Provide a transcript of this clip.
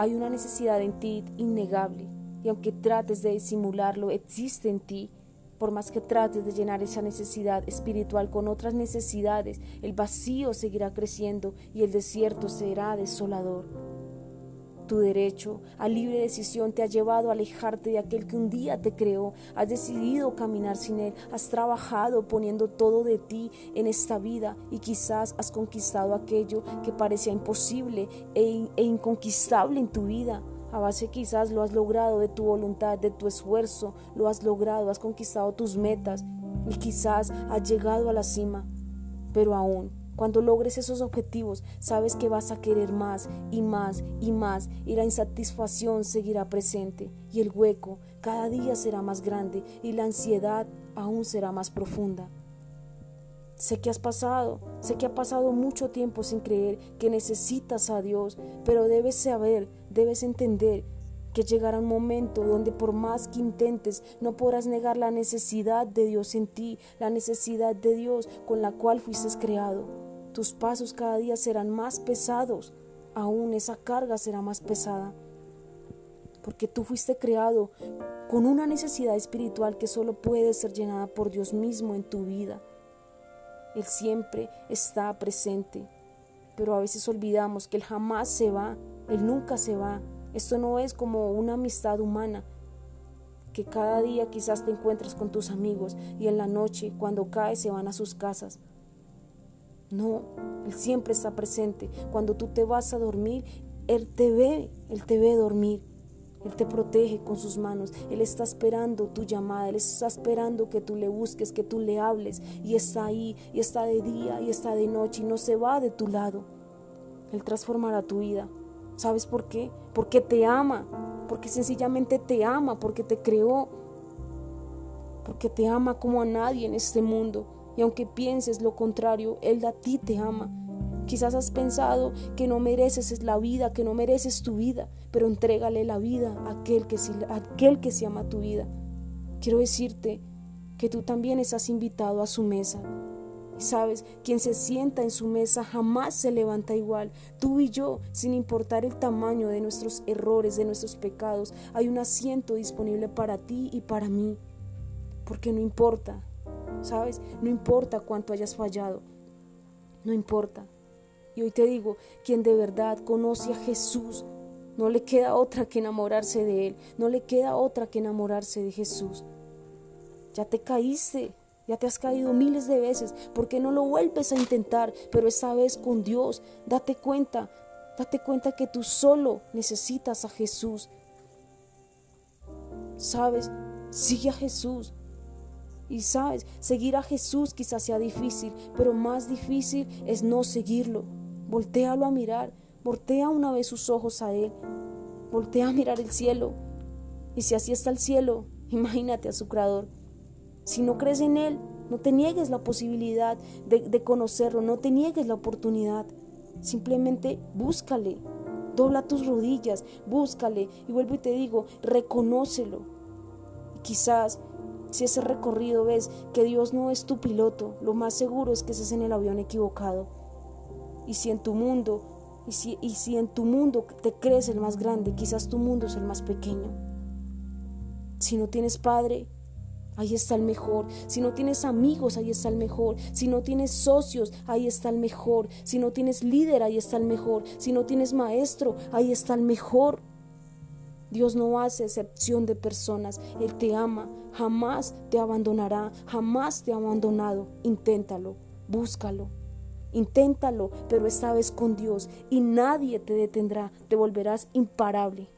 Hay una necesidad en ti innegable y aunque trates de disimularlo, existe en ti. Por más que trates de llenar esa necesidad espiritual con otras necesidades, el vacío seguirá creciendo y el desierto será desolador. Tu derecho a libre decisión te ha llevado a alejarte de aquel que un día te creó. Has decidido caminar sin él. Has trabajado poniendo todo de ti en esta vida y quizás has conquistado aquello que parecía imposible e, e inconquistable en tu vida. A base quizás lo has logrado de tu voluntad, de tu esfuerzo, lo has logrado, has conquistado tus metas y quizás has llegado a la cima. Pero aún cuando logres esos objetivos, sabes que vas a querer más y más y más y la insatisfacción seguirá presente y el hueco cada día será más grande y la ansiedad aún será más profunda. Sé que has pasado, sé que ha pasado mucho tiempo sin creer que necesitas a Dios, pero debes saber, debes entender que llegará un momento donde por más que intentes no podrás negar la necesidad de Dios en ti, la necesidad de Dios con la cual fuiste creado. Tus pasos cada día serán más pesados, aún esa carga será más pesada, porque tú fuiste creado con una necesidad espiritual que solo puede ser llenada por Dios mismo en tu vida. Él siempre está presente, pero a veces olvidamos que Él jamás se va, Él nunca se va. Esto no es como una amistad humana, que cada día quizás te encuentres con tus amigos y en la noche, cuando cae, se van a sus casas. No, Él siempre está presente. Cuando tú te vas a dormir, Él te ve, Él te ve dormir. Él te protege con sus manos. Él está esperando tu llamada. Él está esperando que tú le busques, que tú le hables. Y está ahí, y está de día, y está de noche, y no se va de tu lado. Él transformará tu vida. ¿Sabes por qué? Porque te ama. Porque sencillamente te ama, porque te creó. Porque te ama como a nadie en este mundo. Y aunque pienses lo contrario, Él a ti te ama. Quizás has pensado que no mereces la vida, que no mereces tu vida, pero entrégale la vida a aquel que, a aquel que se ama tu vida. Quiero decirte que tú también estás invitado a su mesa. Y sabes, quien se sienta en su mesa jamás se levanta igual. Tú y yo, sin importar el tamaño de nuestros errores, de nuestros pecados, hay un asiento disponible para ti y para mí. Porque no importa ¿sabes? No importa cuánto hayas fallado, no importa. Y hoy te digo, quien de verdad conoce a Jesús, no le queda otra que enamorarse de Él, no le queda otra que enamorarse de Jesús. Ya te caíste, ya te has caído miles de veces, ¿por qué no lo vuelves a intentar? Pero esta vez con Dios, date cuenta, date cuenta que tú solo necesitas a Jesús. ¿Sabes? Sigue a Jesús. Y sabes, seguir a Jesús quizás sea difícil, pero más difícil es no seguirlo. Voltéalo a mirar, voltea una vez sus ojos a Él, voltea a mirar el cielo. Y si así está el cielo, imagínate a su Creador. Si no crees en Él, no te niegues la posibilidad de, conocerlo, no te niegues la oportunidad. Simplemente búscale, dobla tus rodillas, búscale y vuelvo y te digo, reconócelo. Quizás si ese recorrido ves que Dios no es tu piloto, lo más seguro es que estés en el avión equivocado. Y si en tu mundo, y si, y si en tu mundo te crees el más grande, quizás tu mundo es el más pequeño. Si no tienes padre, ahí está el mejor. Si no tienes amigos, ahí está el mejor. Si no tienes socios, ahí está el mejor. Si no tienes líder, ahí está el mejor. Si no tienes maestro, ahí está el mejor. Dios no hace excepción de personas. Él te ama, jamás te abandonará, jamás te ha abandonado. Inténtalo, búscalo. Inténtalo, pero esta vez con Dios y nadie te detendrá, te volverás imparable.